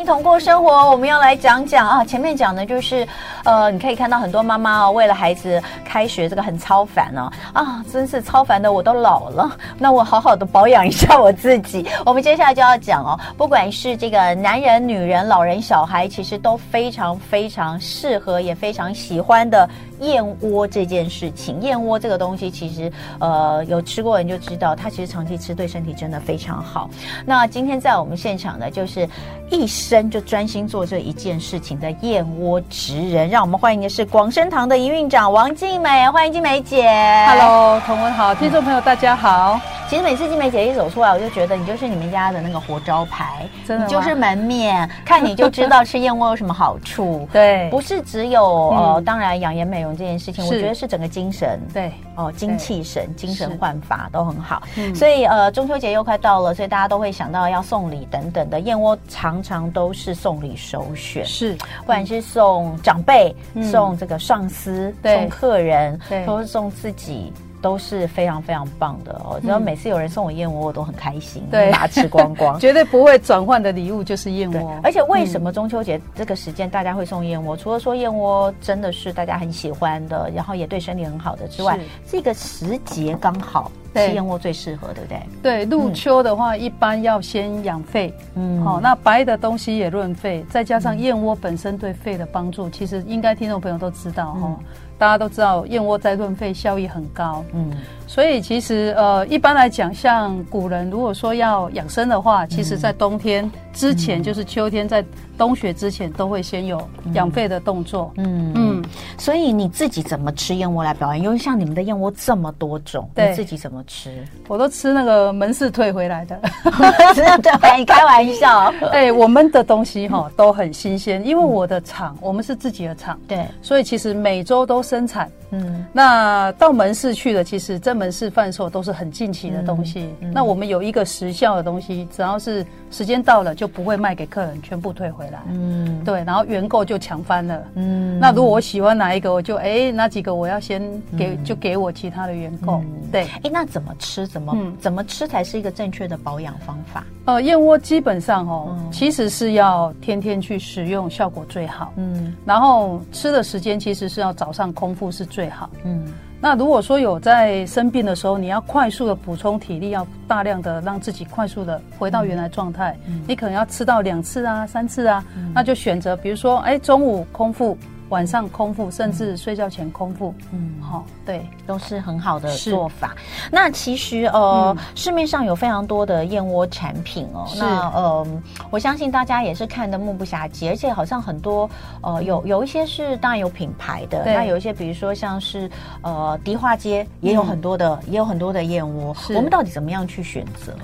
一同过生活，我们要来讲讲啊。前面讲的就是，呃，你可以看到很多妈妈哦，为了孩子开学，这个很超凡哦。啊，真是超凡的，我都老了，那我好好的保养一下我自己。我们接下来就要讲哦，不管是这个男人、女人、老人、小孩，其实都非常非常适合，也非常喜欢的燕窝这件事情。燕窝这个东西，其实呃，有吃过人就知道，它其实长期吃对身体真的非常好。那今天在我们现场的，就是。一生就专心做这一件事情的燕窝职人，让我们欢迎的是广生堂的营运长王静美，欢迎静美姐。Hello，同文好，听众朋友大家好。其实每次金美姐一走出来，我就觉得你就是你们家的那个活招牌，真的，你就是门面，看你就知道吃燕窝有什么好处。对，不是只有呃，当然养颜美容这件事情，我觉得是整个精神，对，哦，精气神、精神焕发都很好。所以呃，中秋节又快到了，所以大家都会想到要送礼等等的，燕窝常常都是送礼首选。是，不管是送长辈、送这个上司、送客人，或是送自己。都是非常非常棒的哦！只要每次有人送我燕窝，我都很开心，对，把它吃光光，绝对不会转换的礼物就是燕窝。而且为什么中秋节这个时间大家会送燕窝？除了说燕窝真的是大家很喜欢的，然后也对身体很好的之外，这个时节刚好吃燕窝最适合，对不对？对，入秋的话，一般要先养肺，嗯，好，那白的东西也润肺，再加上燕窝本身对肺的帮助，其实应该听众朋友都知道哈。大家都知道燕窝在润肺效益很高，嗯，所以其实呃一般来讲，像古人如果说要养生的话，其实在冬天之前，就是秋天在冬雪之前，都会先有养肺的动作，嗯嗯。所以你自己怎么吃燕窝来表演？因为像你们的燕窝这么多种，你自己怎么吃？我都吃那个门市退回来的，真的对，你开玩笑。哎，我们的东西哈都很新鲜，因为我的厂我们是自己的厂，对，所以其实每周都生产。嗯，那到门市去的，其实这门市贩售都是很近期的东西。嗯嗯、那我们有一个时效的东西，只要是时间到了，就不会卖给客人，全部退回来。嗯，对，然后原购就抢翻了。嗯，那如果我喜欢哪一个，我就哎、欸，哪几个我要先给，就给我其他的原购。嗯、对，哎、欸，那怎么吃？怎么、嗯、怎么吃才是一个正确的保养方法？呃，燕窝基本上哦，嗯、其实是要天天去食用，效果最好。嗯，然后吃的时间其实是要早上空腹是。最好，嗯，那如果说有在生病的时候，你要快速的补充体力，要大量的让自己快速的回到原来状态，嗯，你可能要吃到两次啊、三次啊，嗯，那就选择，比如说，哎，中午空腹。晚上空腹，甚至睡觉前空腹，嗯，好，对，都是很好的做法。那其实呃，市面上有非常多的燕窝产品哦。那呃，我相信大家也是看得目不暇接，而且好像很多呃，有有一些是当然有品牌的，那有一些比如说像是呃迪化街也有很多的，也有很多的燕窝。我们到底怎么样去选择？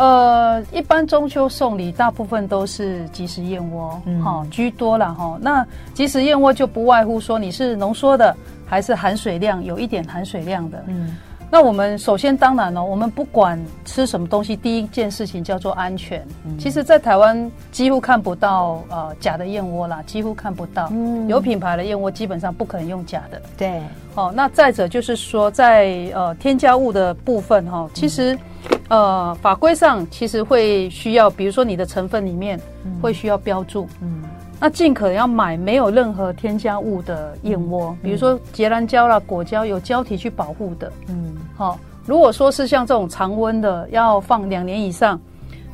呃，一般中秋送礼，大部分都是即食燕窝，哈、嗯哦、居多了哈。那即食燕窝就不外乎说你是浓缩的，还是含水量有一点含水量的。嗯，那我们首先当然了，我们不管吃什么东西，第一件事情叫做安全。嗯、其实，在台湾几乎看不到呃假的燕窝啦，几乎看不到。嗯，有品牌的燕窝基本上不可能用假的。对，哦，那再者就是说在，在呃添加物的部分哈、哦，其实。嗯呃，法规上其实会需要，比如说你的成分里面会需要标注，嗯，那尽可能要买没有任何添加物的燕窝，嗯、比如说结兰胶啦、果胶有胶体去保护的，嗯，好、哦，如果说是像这种常温的，要放两年以上，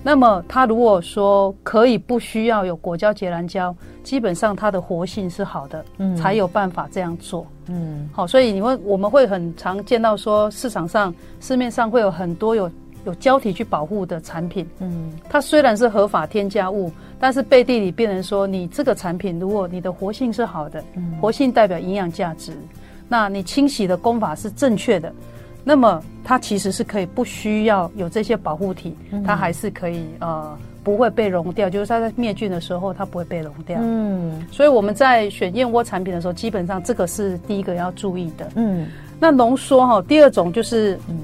那么它如果说可以不需要有果胶、结兰胶，基本上它的活性是好的，嗯，才有办法这样做，嗯，好，所以你会我们会很常见到说市场上市面上会有很多有。有胶体去保护的产品，嗯，它虽然是合法添加物，但是背地里变成说，你这个产品如果你的活性是好的，嗯，活性代表营养价值，那你清洗的功法是正确的，那么它其实是可以不需要有这些保护体，它还是可以呃不会被溶掉，就是它在灭菌的时候它不会被溶掉，嗯，所以我们在选燕窝产品的时候，基本上这个是第一个要注意的，嗯，那浓缩哈，第二种就是嗯。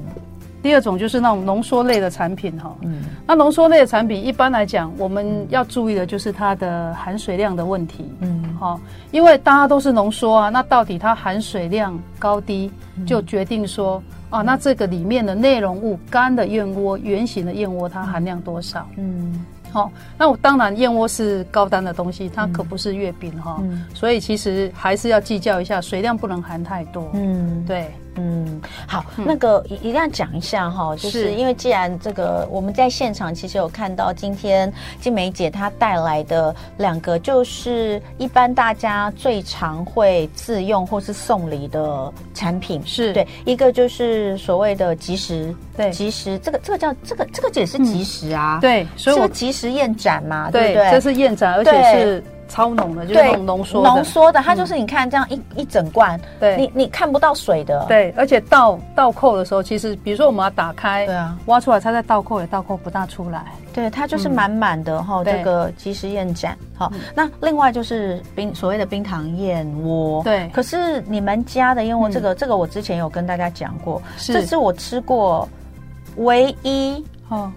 第二种就是那种浓缩类的产品哈，嗯，那浓缩类的产品一般来讲，我们要注意的就是它的含水量的问题，嗯，好，因为大家都是浓缩啊，那到底它含水量高低就决定说啊，那这个里面的内容物干的燕窝、圆形的燕窝它含量多少？嗯，好，那我当然燕窝是高单的东西，它可不是月饼哈，嗯、所以其实还是要计较一下，水量不能含太多。嗯，对。嗯，好，嗯、那个一一定要讲一下哈，就是。因为既然这个我们在现场其实有看到今天静梅姐她带来的两个，就是一般大家最常会自用或是送礼的产品，是。对，一个就是所谓的即食，对，即食这个这个叫这个这个也是即食啊，嗯、对，所以我即食燕盏嘛，对，对不对？这是燕盏，而且是。超浓的，就是浓缩浓缩的，它就是你看这样一一整罐，对，你你看不到水的，对，而且倒倒扣的时候，其实比如说我们要打开，对啊，挖出来，它再倒扣也倒扣不大出来，对，它就是满满的哈，这个即食燕盏，好，那另外就是冰所谓的冰糖燕窝，对，可是你们家的燕窝，这个这个我之前有跟大家讲过，这是我吃过唯一哦。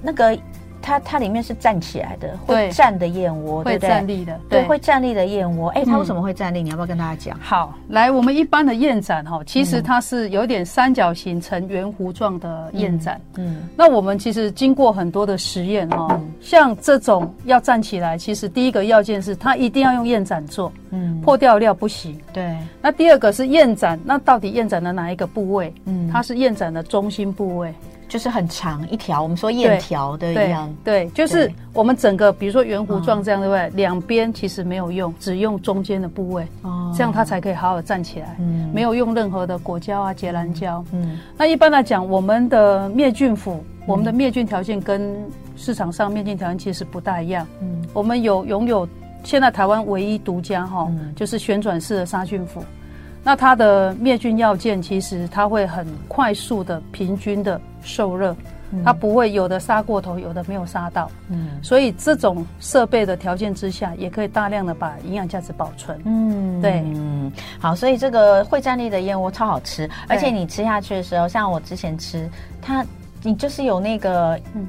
那个。它它里面是站起来的，会站的燕窝，对不对？会站立的，对，会站立的燕窝。哎，它为什么会站立？你要不要跟大家讲？好，来，我们一般的燕盏哈，其实它是有点三角形呈圆弧状的燕盏。嗯，那我们其实经过很多的实验哈，像这种要站起来，其实第一个要件是它一定要用燕盏做，嗯，破掉料不行。对。那第二个是燕盏，那到底燕盏的哪一个部位？嗯，它是燕盏的中心部位。就是很长一条，我们说燕条的一样，对，对，就是我们整个，比如说圆弧状这样，对不对？两边其实没有用，只用中间的部位，哦，这样它才可以好好站起来。嗯，没有用任何的果胶啊、结兰胶。嗯，那一般来讲，我们的灭菌釜，我们的灭菌条件跟市场上灭菌条件其实不大一样。嗯，我们有拥有现在台湾唯一独家哈，就是旋转式的杀菌釜。那它的灭菌要件，其实它会很快速的、平均的受热，它不会有的杀过头，有的没有杀到。嗯，所以这种设备的条件之下，也可以大量的把营养价值保存。嗯，对，嗯，好，所以这个会站立的燕窝超好吃，而且你吃下去的时候，像我之前吃它，你就是有那个嗯。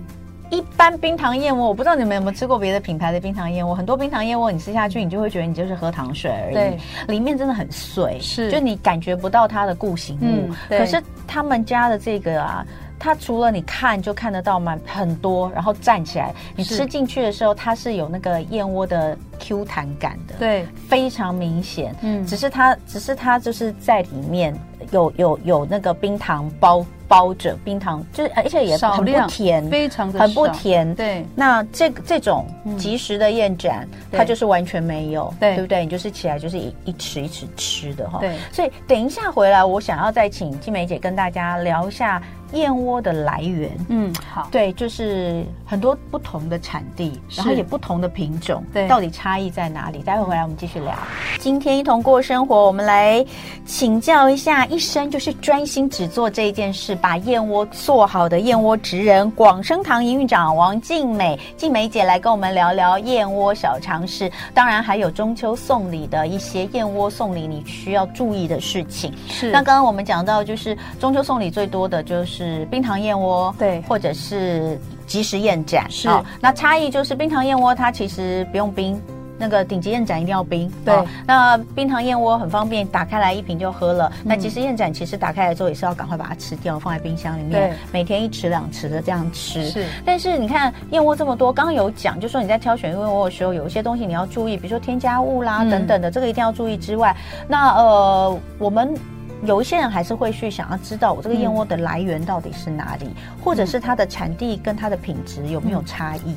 一般冰糖燕窝，我不知道你们有没有吃过别的品牌的冰糖燕窝。很多冰糖燕窝，你吃下去，你就会觉得你就是喝糖水而已。对，里面真的很碎，是，就你感觉不到它的固形物。嗯，可是他们家的这个啊，它除了你看就看得到蛮很多，然后站起来，你吃进去的时候，它是有那个燕窝的 Q 弹感的，对，非常明显。嗯，只是它，只是它就是在里面有有有那个冰糖包。包着冰糖，就是而且也很不甜，非常的很不甜。对，那这个这种即食的燕盏，它就是完全没有，对不对？你就是起来就是一一匙一匙吃的哈。对，所以等一下回来，我想要再请静梅姐跟大家聊一下。燕窝的来源，嗯，好，对，就是很多不同的产地，然后也不同的品种，对，到底差异在哪里？待会回来我们继续聊。今天一同过生活，我们来请教一下，一生就是专心只做这一件事，把燕窝做好的燕窝职人，广生堂营运长王静美，静美姐来跟我们聊聊燕窝小常识，当然还有中秋送礼的一些燕窝送礼你需要注意的事情。是，那刚刚我们讲到，就是中秋送礼最多的就是。是冰糖燕窝，对，或者是即食燕盏，是、哦。那差异就是冰糖燕窝它其实不用冰，那个顶级燕盏一定要冰。对、哦，那冰糖燕窝很方便，打开来一瓶就喝了。嗯、那即食燕盏其实打开来之后也是要赶快把它吃掉，放在冰箱里面，每天一匙两匙的这样吃。是。但是你看燕窝这么多，刚刚有讲，就说你在挑选燕窝的时候，有一些东西你要注意，比如说添加物啦、嗯、等等的，这个一定要注意之外，那呃我们。有一些人还是会去想要知道我这个燕窝的来源到底是哪里，嗯、或者是它的产地跟它的品质有没有差异？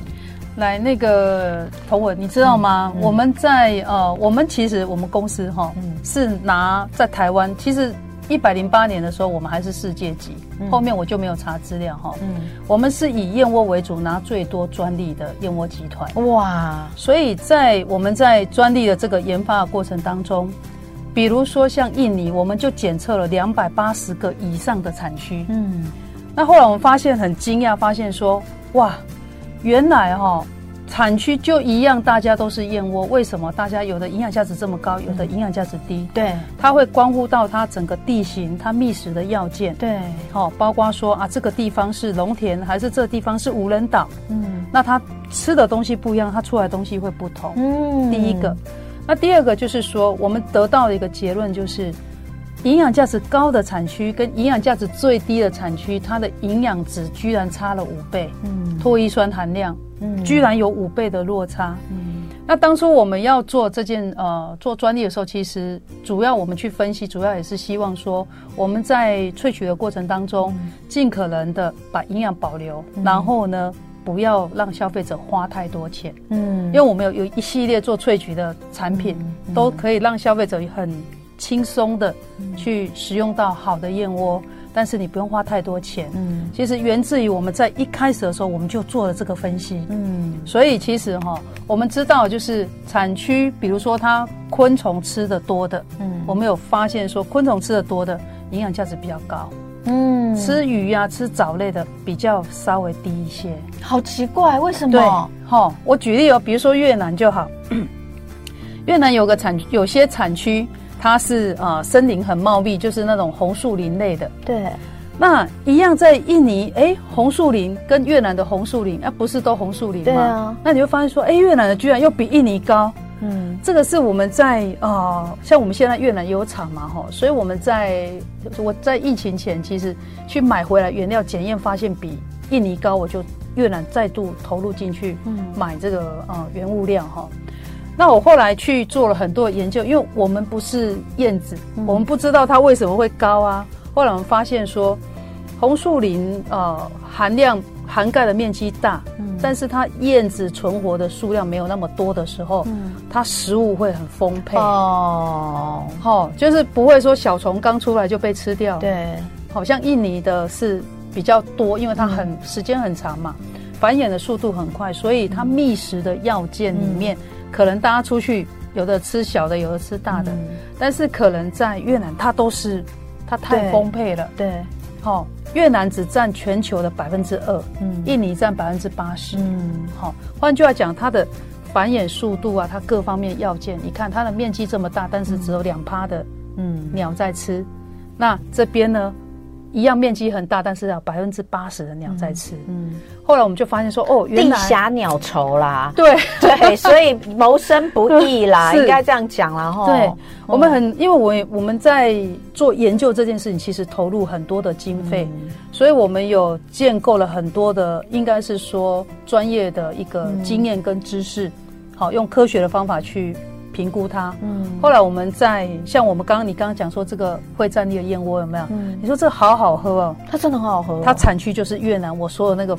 来，那个彤雯，你知道吗？嗯嗯、我们在呃，我们其实我们公司哈，嗯、是拿在台湾，其实一百零八年的时候我们还是世界级，嗯、后面我就没有查资料哈。嗯，我们是以燕窝为主，拿最多专利的燕窝集团。哇，所以在我们在专利的这个研发的过程当中。比如说像印尼，我们就检测了两百八十个以上的产区。嗯，那后来我们发现很惊讶，发现说，哇，原来哈、哦、产区就一样，大家都是燕窝，为什么大家有的营养价值这么高，有的营养价值低？对，它会关乎到它整个地形、它觅食的要件。对，好，包括说啊，这个地方是农田，还是这地方是无人岛？嗯，那它吃的东西不一样，它出来的东西会不同。嗯，第一个。那第二个就是说，我们得到的一个结论就是，营养价值高的产区跟营养价值最低的产区，它的营养值居然差了五倍，嗯，脱衣酸含量，嗯，居然有五倍的落差，嗯，那当初我们要做这件呃做专利的时候，其实主要我们去分析，主要也是希望说我们在萃取的过程当中，尽可能的把营养保留，然后呢。不要让消费者花太多钱，嗯，因为我们有有一系列做萃取的产品，嗯、都可以让消费者很轻松的去使用到好的燕窝，嗯、但是你不用花太多钱，嗯，其实源自于我们在一开始的时候我们就做了这个分析，嗯，所以其实哈，我们知道就是产区，比如说它昆虫吃的多的，嗯，我们有发现说昆虫吃的多的营养价值比较高。嗯，吃鱼呀、啊，吃藻类的比较稍微低一些，好奇怪，为什么？对，齁，我举例哦，比如说越南就好，越南有个产有些产区，它是啊、呃、森林很茂密，就是那种红树林类的。对，那一样在印尼，哎，红树林跟越南的红树林，啊，不是都红树林吗？对啊，那你会发现说，哎，越南的居然又比印尼高。嗯，这个是我们在啊、呃，像我们现在越南有厂嘛，哈，所以我们在我在疫情前其实去买回来原料检验，发现比印尼高，我就越南再度投入进去，嗯，买这个呃原物料哈。那我后来去做了很多研究，因为我们不是燕子，嗯、我们不知道它为什么会高啊。后来我们发现说，红树林呃含量。涵盖的面积大，嗯，但是它燕子存活的数量没有那么多的时候，嗯，它食物会很丰沛。哦，好，就是不会说小虫刚出来就被吃掉，对，好像印尼的是比较多，因为它很时间很长嘛，繁衍的速度很快，所以它觅食的要件里面，可能大家出去有的吃小的，有的吃大的，但是可能在越南它都是它太丰沛了，对。好，越南只占全球的百分之二，嗯，印尼占百分之八十，嗯，好，换句话讲，它的繁衍速度啊，它各方面要件，你看它的面积这么大，但是只有两趴的，嗯，鸟在吃，嗯、那这边呢？一样面积很大，但是要百分之八十的鸟在吃。嗯，嗯后来我们就发现说，哦，原来地狭鸟稠啦。对对，所以谋生不易啦，应该这样讲啦。哈。对，我们很，因为我我们在做研究这件事情，其实投入很多的经费，嗯、所以我们有建构了很多的，应该是说专业的一个经验跟知识，嗯、好，用科学的方法去。评估它，嗯，后来我们在像我们刚刚你刚刚讲说这个会站立的燕窝有没有？嗯，你说这个好好喝哦，它真的很好喝，哦，它产区就是越南，我所有那个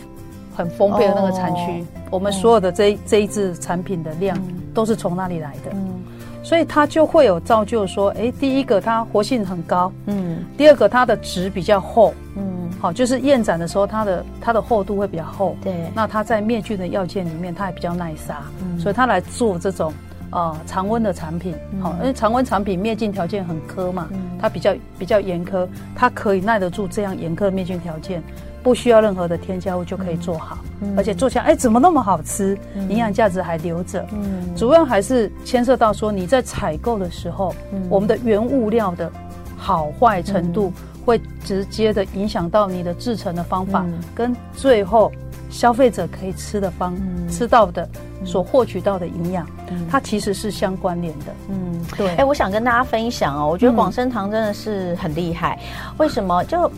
很丰沛的那个产区，哦，我们所有的这，嗯，这一支产品的量都是从那里来的，嗯，所以它就会有造就说，哎，第一个它活性很高，嗯，第二个它的质比较厚，嗯，好，就是燕盏的时候它的它的厚度会比较厚，对，那它在灭菌的药件里面它也比较耐杀，嗯，所以它来做这种。呃，常温的产品，好、嗯，因为常温产品灭菌条件很苛嘛，嗯、它比较比较严苛，它可以耐得住这样严苛的灭菌条件，不需要任何的添加物就可以做好，嗯、而且做起来，哎，怎么那么好吃？嗯、营养价值还留着，嗯，主要还是牵涉到说你在采购的时候，嗯、我们的原物料的好坏程度，会直接的影响到你的制成的方法，嗯、跟最后消费者可以吃的方、嗯、吃到的。所获取到的营养，嗯、它其实是相关联的。嗯，对。哎、欸，我想跟大家分享哦，我觉得广生堂真的是很厉害。嗯、为什么？就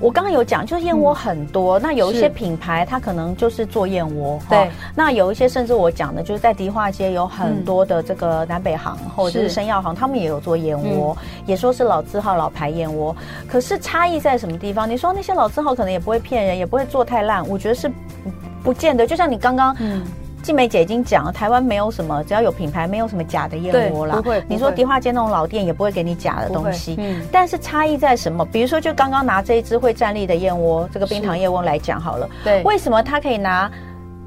我刚刚有讲，就是燕窝很多，嗯、那有一些品牌它可能就是做燕窝。对、哦。那有一些甚至我讲的，就是在迪化街有很多的这个南北行、嗯、或者是生药行，他们也有做燕窝，嗯、也说是老字号老牌燕窝。可是差异在什么地方？你说那些老字号可能也不会骗人，也不会做太烂，我觉得是不见得。就像你刚刚，嗯。静美姐已经讲了，台湾没有什么，只要有品牌，没有什么假的燕窝啦。不会，你说迪化街那种老店也不会给你假的东西。嗯。但是差异在什么？比如说，就刚刚拿这一只会站立的燕窝，这个冰糖燕窝来讲好了。对。为什么它可以拿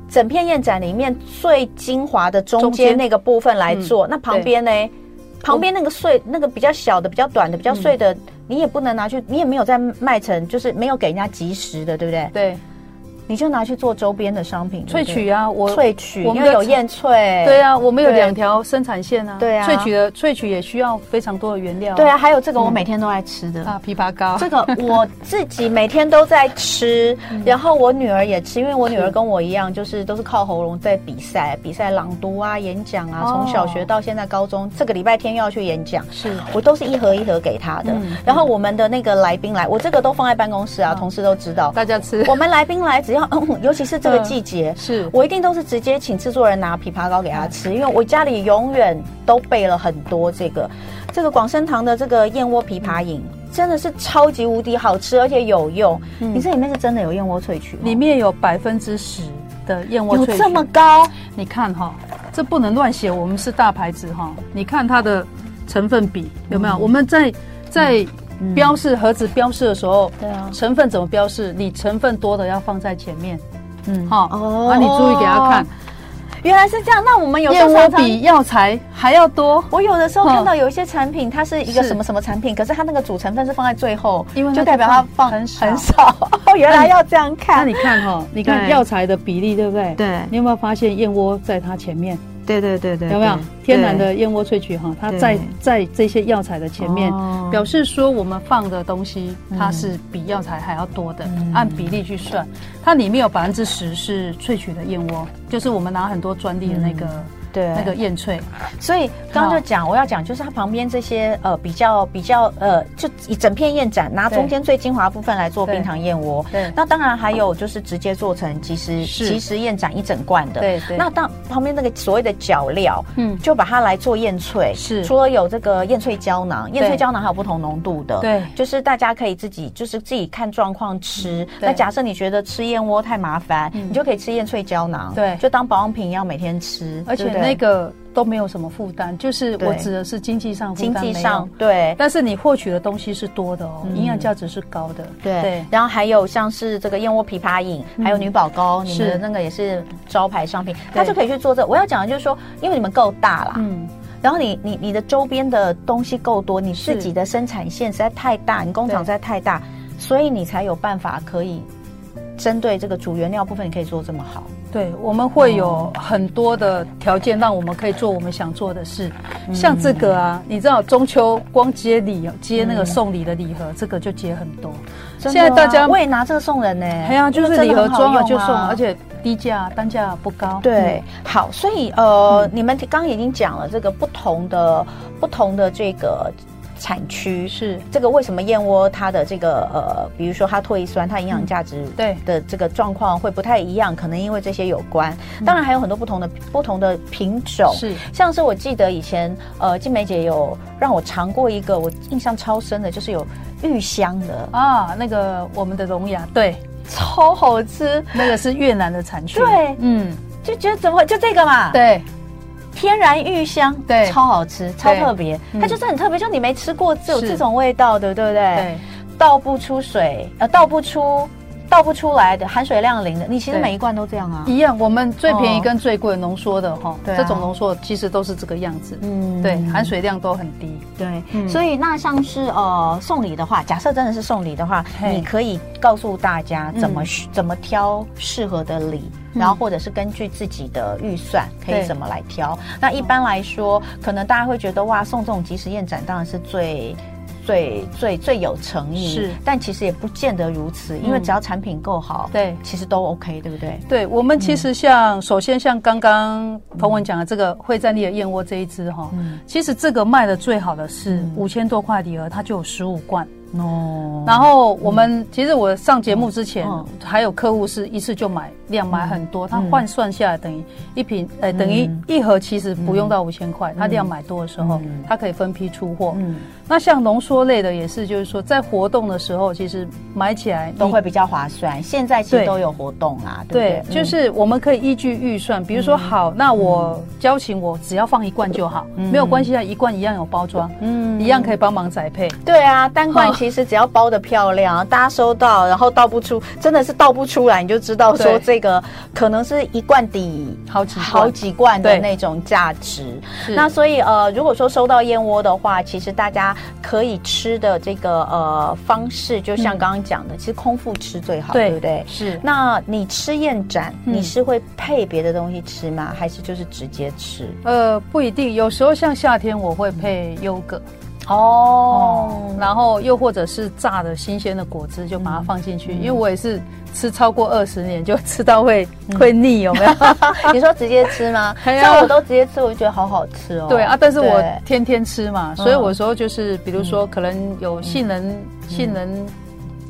整片燕盏里面最精华的中间那个部分来做？那旁边呢？旁边那个碎、那个比较小的、比较短的、比较碎的，你也不能拿去，你也没有在卖成，就是没有给人家及时的，对不对？对。你就拿去做周边的商品，萃取啊，我萃取，我们有燕萃，对啊，我们有两条生产线啊，对啊，萃取的萃取也需要非常多的原料，对啊，还有这个我每天都爱吃的。啊，枇杷膏，这个我自己每天都在吃，然后我女儿也吃，因为我女儿跟我一样，就是都是靠喉咙在比赛，比赛朗读啊、演讲啊，从小学到现在高中，这个礼拜天又要去演讲，是。我都是一盒一盒给她的，然后我们的那个来宾来，我这个都放在办公室啊，同事都知道，大家吃，我们来宾来只要，尤其是。是这个季节，嗯、是我一定都是直接请制作人拿枇杷膏给他吃，嗯、因为我家里永远都备了很多这个这个广生堂的这个燕窝枇杷饮，嗯、真的是超级无敌好吃，而且有用。嗯、你这里面是真的有燕窝萃取，里面有百分之十的燕窝萃取，有这么高？你看哈，这不能乱写，我们是大牌子哈。你看它的成分比有没有？嗯、我们在在。嗯标示盒子标示的时候，对啊，成分怎么标示？你成分多的要放在前面，嗯，好哦，那你注意给他看，原来是这样。那我们有燕窝比药材还要多。我有的时候看到有一些产品，它是一个什么什么产品，可是它那个主成分是放在最后，因为就代表它放很很少。哦，原来要这样看。那你看哈，你看药材的比例对不对？对，你有没有发现燕窝在它前面？对对对对，有没有天然的燕窝萃取哈？它在在这些药材的前面，表示说我们放的东西它是比药材还要多的，按比例去算，它里面有百分之十是萃取的燕窝，就是我们拿很多专利的那个。对，那个燕翠，所以刚刚就讲，我要讲就是它旁边这些呃比较比较呃，就一整片燕盏，拿中间最精华部分来做冰糖燕窝。对，那当然还有就是直接做成即食即食燕盏一整罐的。对对。那当旁边那个所谓的脚料，嗯，就把它来做燕翠。是。除了有这个燕翠胶囊，燕翠胶囊还有不同浓度的。对。就是大家可以自己就是自己看状况吃。那假设你觉得吃燕窝太麻烦，你就可以吃燕翠胶囊。对。就当保养品一样每天吃，而且。那个都没有什么负担，就是我指的是经济上负担，经济上对，但是你获取的东西是多的哦，营养价值是高的。对，然后还有像是这个燕窝枇杷饮，还有女宝膏，你们的那个也是招牌商品，它就可以去做这。我要讲的就是说，因为你们够大啦，嗯，然后你你你的周边的东西够多，你自己的生产线实在太大，你工厂实在太大，所以你才有办法可以针对这个主原料部分，你可以做这么好。对，我们会有很多的条件，让我们可以做我们想做的事。嗯、像这个啊，你知道中秋光接礼接那个送礼的礼盒，嗯、这个就接很多。现在大家我也拿这个送人呢。对啊，就是礼盒装了就送，而且低价，单价不高。对，嗯、好，所以呃，嗯、你们刚刚已经讲了这个不同的不同的这个。产区。是。这个，为什么燕窝它的这个呃，比如说它唾液酸，它营养价值对。的这个状况会不太一样，可能因为这些有关。当然还有很多不同的不同的品种，是。像是我记得以前呃，静梅姐有让我尝过一个，我印象超深的，就是有玉香的。啊，那个我们的龙牙对，超好吃，那个是越南的产区，对，嗯，就觉得怎么会就这个嘛，对。天然芋香，对，超好吃，超特别，它就是很特别，就你没吃过，只有这种味道的，对不对？对，倒不出水，呃，倒不出，倒不出来的，含水量零的。你其实每一罐都这样啊，一样。我们最便宜跟最贵浓缩的哈，这种浓缩其实都是这个样子，嗯，对，含水量都很低，对。所以那像是呃送礼的话，假设真的是送礼的话，你可以告诉大家怎么怎么挑适合的礼。然后或者是根据自己的预算，可以怎么来挑？那一般来说，可能大家会觉得哇，送这种即时燕盏当然是最最最最有诚意。是，但其实也不见得如此，因为只要产品够好，对、嗯，其实都 OK，对不对？对，我们其实像、嗯、首先像刚刚彭文讲的这个会战力的燕窝这一支哈，嗯、其实这个卖的最好的是五千多块礼盒，它就有十五罐。哦，然后我们其实我上节目之前，还有客户是一次就买量买很多，他换算下来等于一瓶，呃，等于一盒其实不用到五千块，他量买多的时候，他可以分批出货。嗯，那像浓缩类的也是，就是说在活动的时候，其实买起来都会比较划算。现在其实都有活动啊，对，就是我们可以依据预算，比如说好，那我交情我只要放一罐就好，没有关系啊，一罐一样有包装，嗯，一样可以帮忙宅配。对啊，单罐。其实只要包的漂亮，大家收到，然后倒不出，真的是倒不出来，你就知道说这个可能是一罐底好几好几罐的那种价值。那所以呃，如果说收到燕窝的话，其实大家可以吃的这个呃方式，就像刚刚讲的，嗯、其实空腹吃最好，对，对不对？是。那你吃燕盏，嗯、你是会配别的东西吃吗？还是就是直接吃？呃，不一定，有时候像夏天我会配优格。哦、嗯，然后又或者是榨的新鲜的果汁，就把它放进去。嗯、因为我也是吃超过二十年，就吃到会、嗯、会腻，有没有？你说直接吃吗？像我都直接吃，我就觉得好好吃哦。对啊，但是我天天吃嘛，所以有时候就是，比如说可能有杏仁，嗯、杏仁。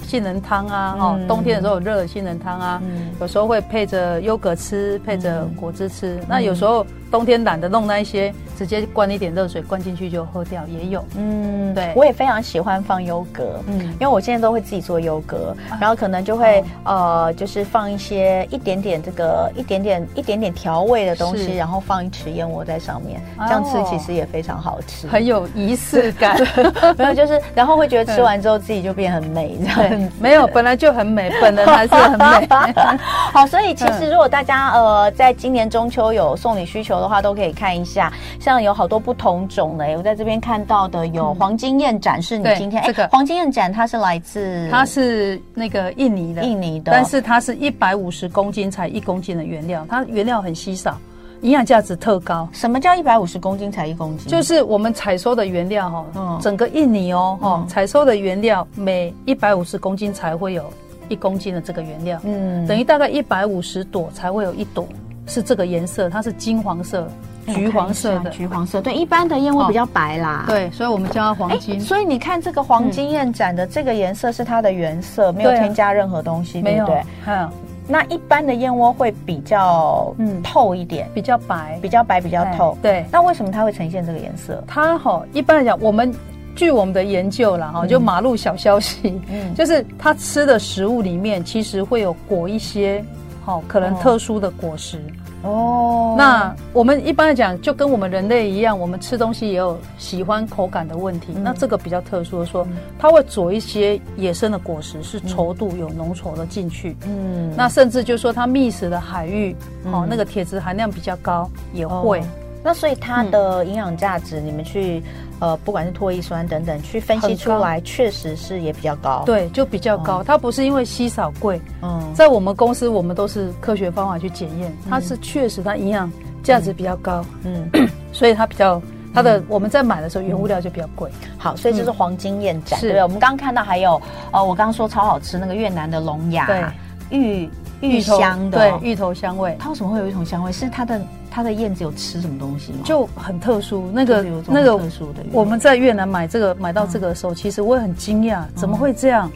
杏仁汤啊，哦，冬天的时候有热的杏仁汤啊，嗯、有时候会配着优格吃，配着果汁吃。嗯、那有时候冬天懒得弄那一些，直接灌一点热水灌进去就喝掉也有。嗯，对，我也非常喜欢放优格，嗯，因为我现在都会自己做优格，啊、然后可能就会、哦、呃，就是放一些一点点这个一点点一点点调味的东西，然后放一匙燕窝在上面，这样吃其实也非常好吃，很有仪式感。没有，就是然后会觉得吃完之后自己就变很美这样。没有，本来就很美，本人还是很美。好，所以其实如果大家呃，在今年中秋有送礼需求的话，都可以看一下，像有好多不同种的。我在这边看到的有黄金燕盏，是你今天这个黄金燕盏，它是来自它是那个印尼的，印尼的，但是它是一百五十公斤才一公斤的原料，它原料很稀少。营养价值特高。什么叫一百五十公斤才一公斤？就是我们采收的原料哈，嗯，整个印尼哦，哈，采收的原料每一百五十公斤才会有一公斤的这个原料，嗯，等于大概一百五十朵才会有一朵是这个颜色，它是金黄色、橘黄色的，橘黄色。对，一般的燕窝比较白啦，对，所以我们叫它黄金。所以你看这个黄金燕盏的这个颜色是它的原色，没有添加任何东西，对不对？嗯。那一般的燕窝会比较嗯透一点，比较白，比较白，比较透。对，那为什么它会呈现这个颜色？它哈一般来讲，我们据我们的研究啦哈，就马路小消息，嗯，就是它吃的食物里面其实会有裹一些好可能特殊的果实。哦，那我们一般来讲，就跟我们人类一样，我们吃东西也有喜欢口感的问题。嗯、那这个比较特殊的说，嗯、它会佐一些野生的果实，是稠度有浓稠的进去。嗯，那甚至就是说它觅食的海域，嗯、哦，那个铁质含量比较高，也会。哦那所以它的营养价值，你们去呃，不管是唾液酸等等，去分析出来，确实是也比较高。对，就比较高。它不是因为稀少贵，嗯，在我们公司，我们都是科学方法去检验，它是确实它营养价值比较高，嗯，所以它比较它的我们在买的时候原物料就比较贵。好，所以这是黄金燕盏，对不对？我们刚刚看到还有呃，我刚刚说超好吃那个越南的龙牙，对，芋芋香的，对，芋头香味。它为什么会有一种香味？是它的。它的燕子有吃什么东西吗？就很特殊，那个那个特殊的。我们在越南买这个买到这个的时候，其实我也很惊讶，怎么会这样？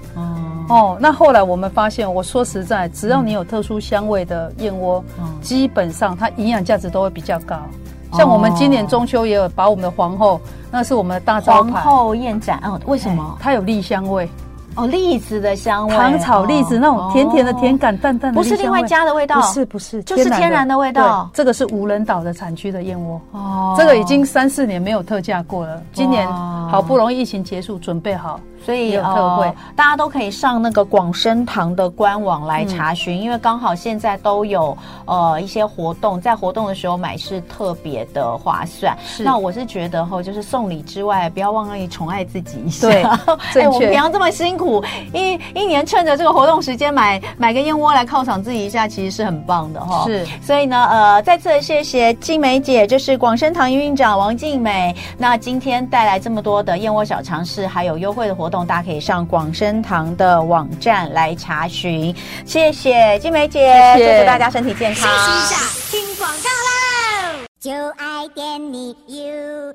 哦，那后来我们发现，我说实在，只要你有特殊香味的燕窝，基本上它营养价值都会比较高。像我们今年中秋也有把我们的皇后，那是我们的大招牌皇后燕盏。哦，为什么？它有栗香味。哦，栗子的香味，糖炒栗子那种甜甜的甜感，淡淡的，不是另外加的味道，不是不是，就是天然的味道。这个是无人岛的产区的燕窝，哦，这个已经三四年没有特价过了，今年好不容易疫情结束，准备好。所以呃，大家都可以上那个广生堂的官网来查询，嗯、因为刚好现在都有呃一些活动，在活动的时候买是特别的划算。是那我是觉得哈，就是送礼之外，不要忘了宠爱自己一下。对，哎，我们平常这么辛苦，一一年趁着这个活动时间买买个燕窝来犒赏自己一下，其实是很棒的哈。是，所以呢，呃，再次谢谢静美姐，就是广生堂营运长王静美，那今天带来这么多的燕窝小尝试，还有优惠的活动。大家可以上广生堂的网站来查询，谢谢金梅姐，祝福大家身体健康。听广告喽，就爱点你 UFO。